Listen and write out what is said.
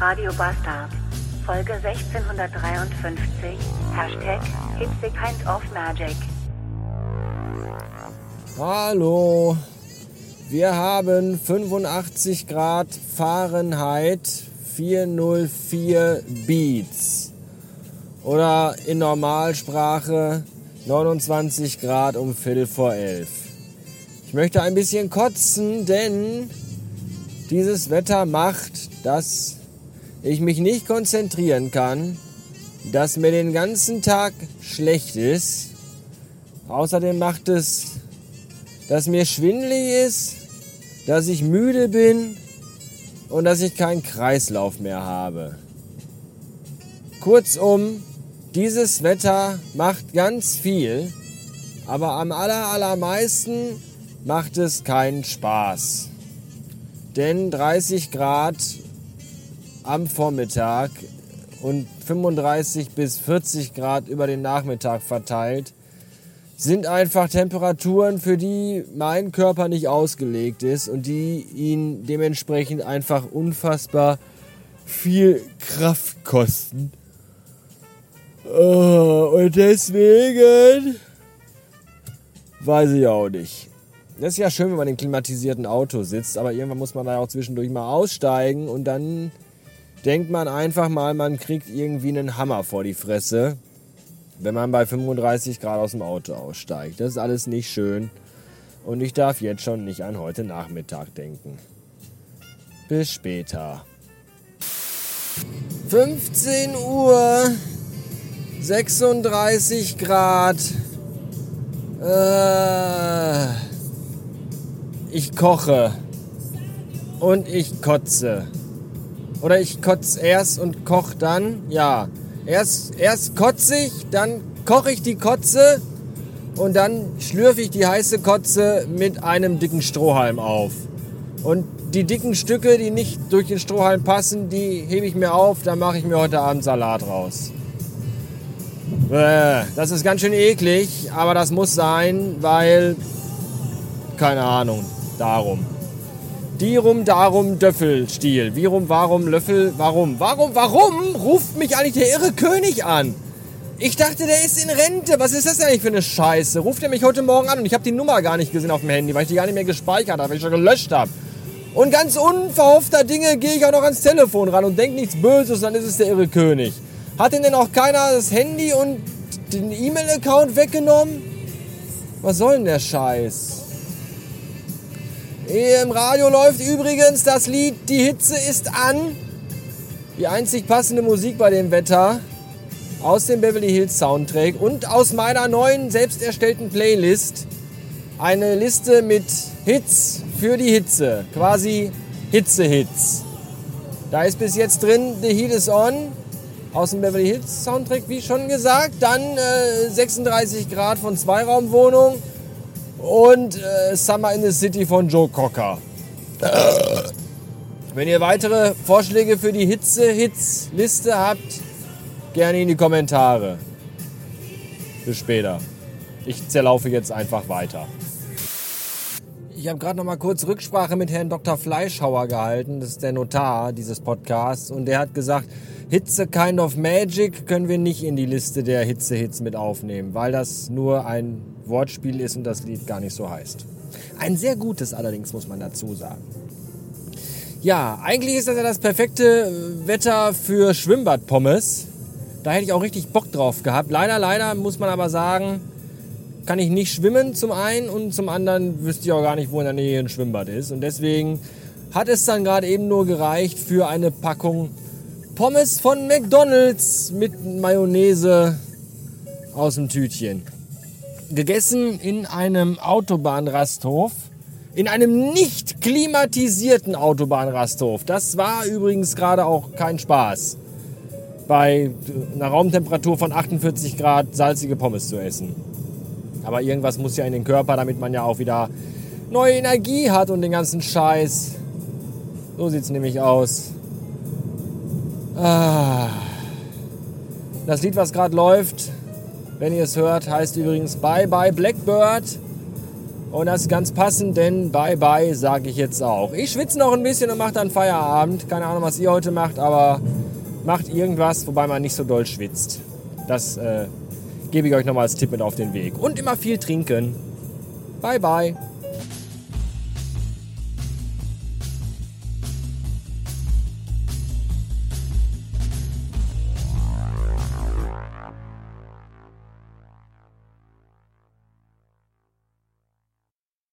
Radio Bastard. Folge 1653. Hashtag the Kind of Magic. Hallo. Wir haben 85 Grad Fahrenheit 404 Beats. Oder in Normalsprache 29 Grad um Viertel vor elf. Ich möchte ein bisschen kotzen, denn dieses Wetter macht, dass ich mich nicht konzentrieren kann, dass mir den ganzen Tag schlecht ist. Außerdem macht es, dass mir schwindelig ist, dass ich müde bin und dass ich keinen Kreislauf mehr habe. Kurzum, dieses Wetter macht ganz viel, aber am aller, allermeisten macht es keinen Spaß. Denn 30 Grad am Vormittag und 35 bis 40 Grad über den Nachmittag verteilt sind einfach Temperaturen, für die mein Körper nicht ausgelegt ist und die ihn dementsprechend einfach unfassbar viel Kraft kosten. Oh, und deswegen weiß ich auch nicht. Das ist ja schön, wenn man im klimatisierten Auto sitzt, aber irgendwann muss man da auch zwischendurch mal aussteigen und dann denkt man einfach mal, man kriegt irgendwie einen Hammer vor die Fresse wenn man bei 35 Grad aus dem Auto aussteigt. Das ist alles nicht schön. Und ich darf jetzt schon nicht an heute Nachmittag denken. Bis später. 15 Uhr, 36 Grad. Äh, ich koche. Und ich kotze. Oder ich kotze erst und koche dann. Ja, Erst, erst kotze ich, dann koche ich die Kotze und dann schlürfe ich die heiße Kotze mit einem dicken Strohhalm auf. Und die dicken Stücke, die nicht durch den Strohhalm passen, die hebe ich mir auf, da mache ich mir heute Abend Salat raus. Das ist ganz schön eklig, aber das muss sein, weil, keine Ahnung, darum. Die rum, darum, Döffelstiel. Wie rum, warum, Löffel, warum? Warum, warum ruft mich eigentlich der irre König an? Ich dachte, der ist in Rente. Was ist das eigentlich für eine Scheiße? Ruft er mich heute Morgen an und ich habe die Nummer gar nicht gesehen auf dem Handy, weil ich die gar nicht mehr gespeichert habe, weil ich schon gelöscht habe. Und ganz unverhoffter Dinge gehe ich auch noch ans Telefon ran und denke nichts Böses, dann ist es der irre König. Hat denn denn auch keiner das Handy und den E-Mail-Account weggenommen? Was soll denn der Scheiß? Im Radio läuft übrigens das Lied Die Hitze ist an. Die einzig passende Musik bei dem Wetter aus dem Beverly Hills Soundtrack und aus meiner neuen selbst erstellten Playlist. Eine Liste mit Hits für die Hitze, quasi Hitze-Hits. Da ist bis jetzt drin The Heat is On aus dem Beverly Hills Soundtrack, wie schon gesagt. Dann äh, 36 Grad von Zweiraumwohnung und äh, Summer in the City von Joe Cocker. Wenn ihr weitere Vorschläge für die Hitze-Hits-Liste habt, gerne in die Kommentare. Bis später. Ich zerlaufe jetzt einfach weiter. Ich habe gerade noch mal kurz Rücksprache mit Herrn Dr. Fleischhauer gehalten. Das ist der Notar dieses Podcasts. Und der hat gesagt, Hitze Kind of Magic können wir nicht in die Liste der Hitze-Hits mit aufnehmen, weil das nur ein Wortspiel ist und das Lied gar nicht so heißt. Ein sehr gutes allerdings, muss man dazu sagen. Ja, eigentlich ist das ja das perfekte Wetter für Schwimmbadpommes. Da hätte ich auch richtig Bock drauf gehabt. Leider, leider muss man aber sagen, kann ich nicht schwimmen zum einen und zum anderen wüsste ich auch gar nicht, wo in der Nähe ein Schwimmbad ist. Und deswegen hat es dann gerade eben nur gereicht für eine Packung Pommes von McDonald's mit Mayonnaise aus dem Tütchen. Gegessen in einem Autobahnrasthof. In einem nicht klimatisierten Autobahnrasthof. Das war übrigens gerade auch kein Spaß. Bei einer Raumtemperatur von 48 Grad salzige Pommes zu essen. Aber irgendwas muss ja in den Körper, damit man ja auch wieder neue Energie hat und den ganzen Scheiß. So sieht es nämlich aus. Ah. Das Lied, was gerade läuft, wenn ihr es hört, heißt übrigens Bye Bye Blackbird Und das ist ganz passend, denn bye bye sage ich jetzt auch. Ich schwitze noch ein bisschen und mache dann Feierabend. Keine Ahnung, was ihr heute macht, aber macht irgendwas, wobei man nicht so doll schwitzt. Das äh, gebe ich euch nochmal als Tipp mit auf den Weg. Und immer viel trinken. Bye bye.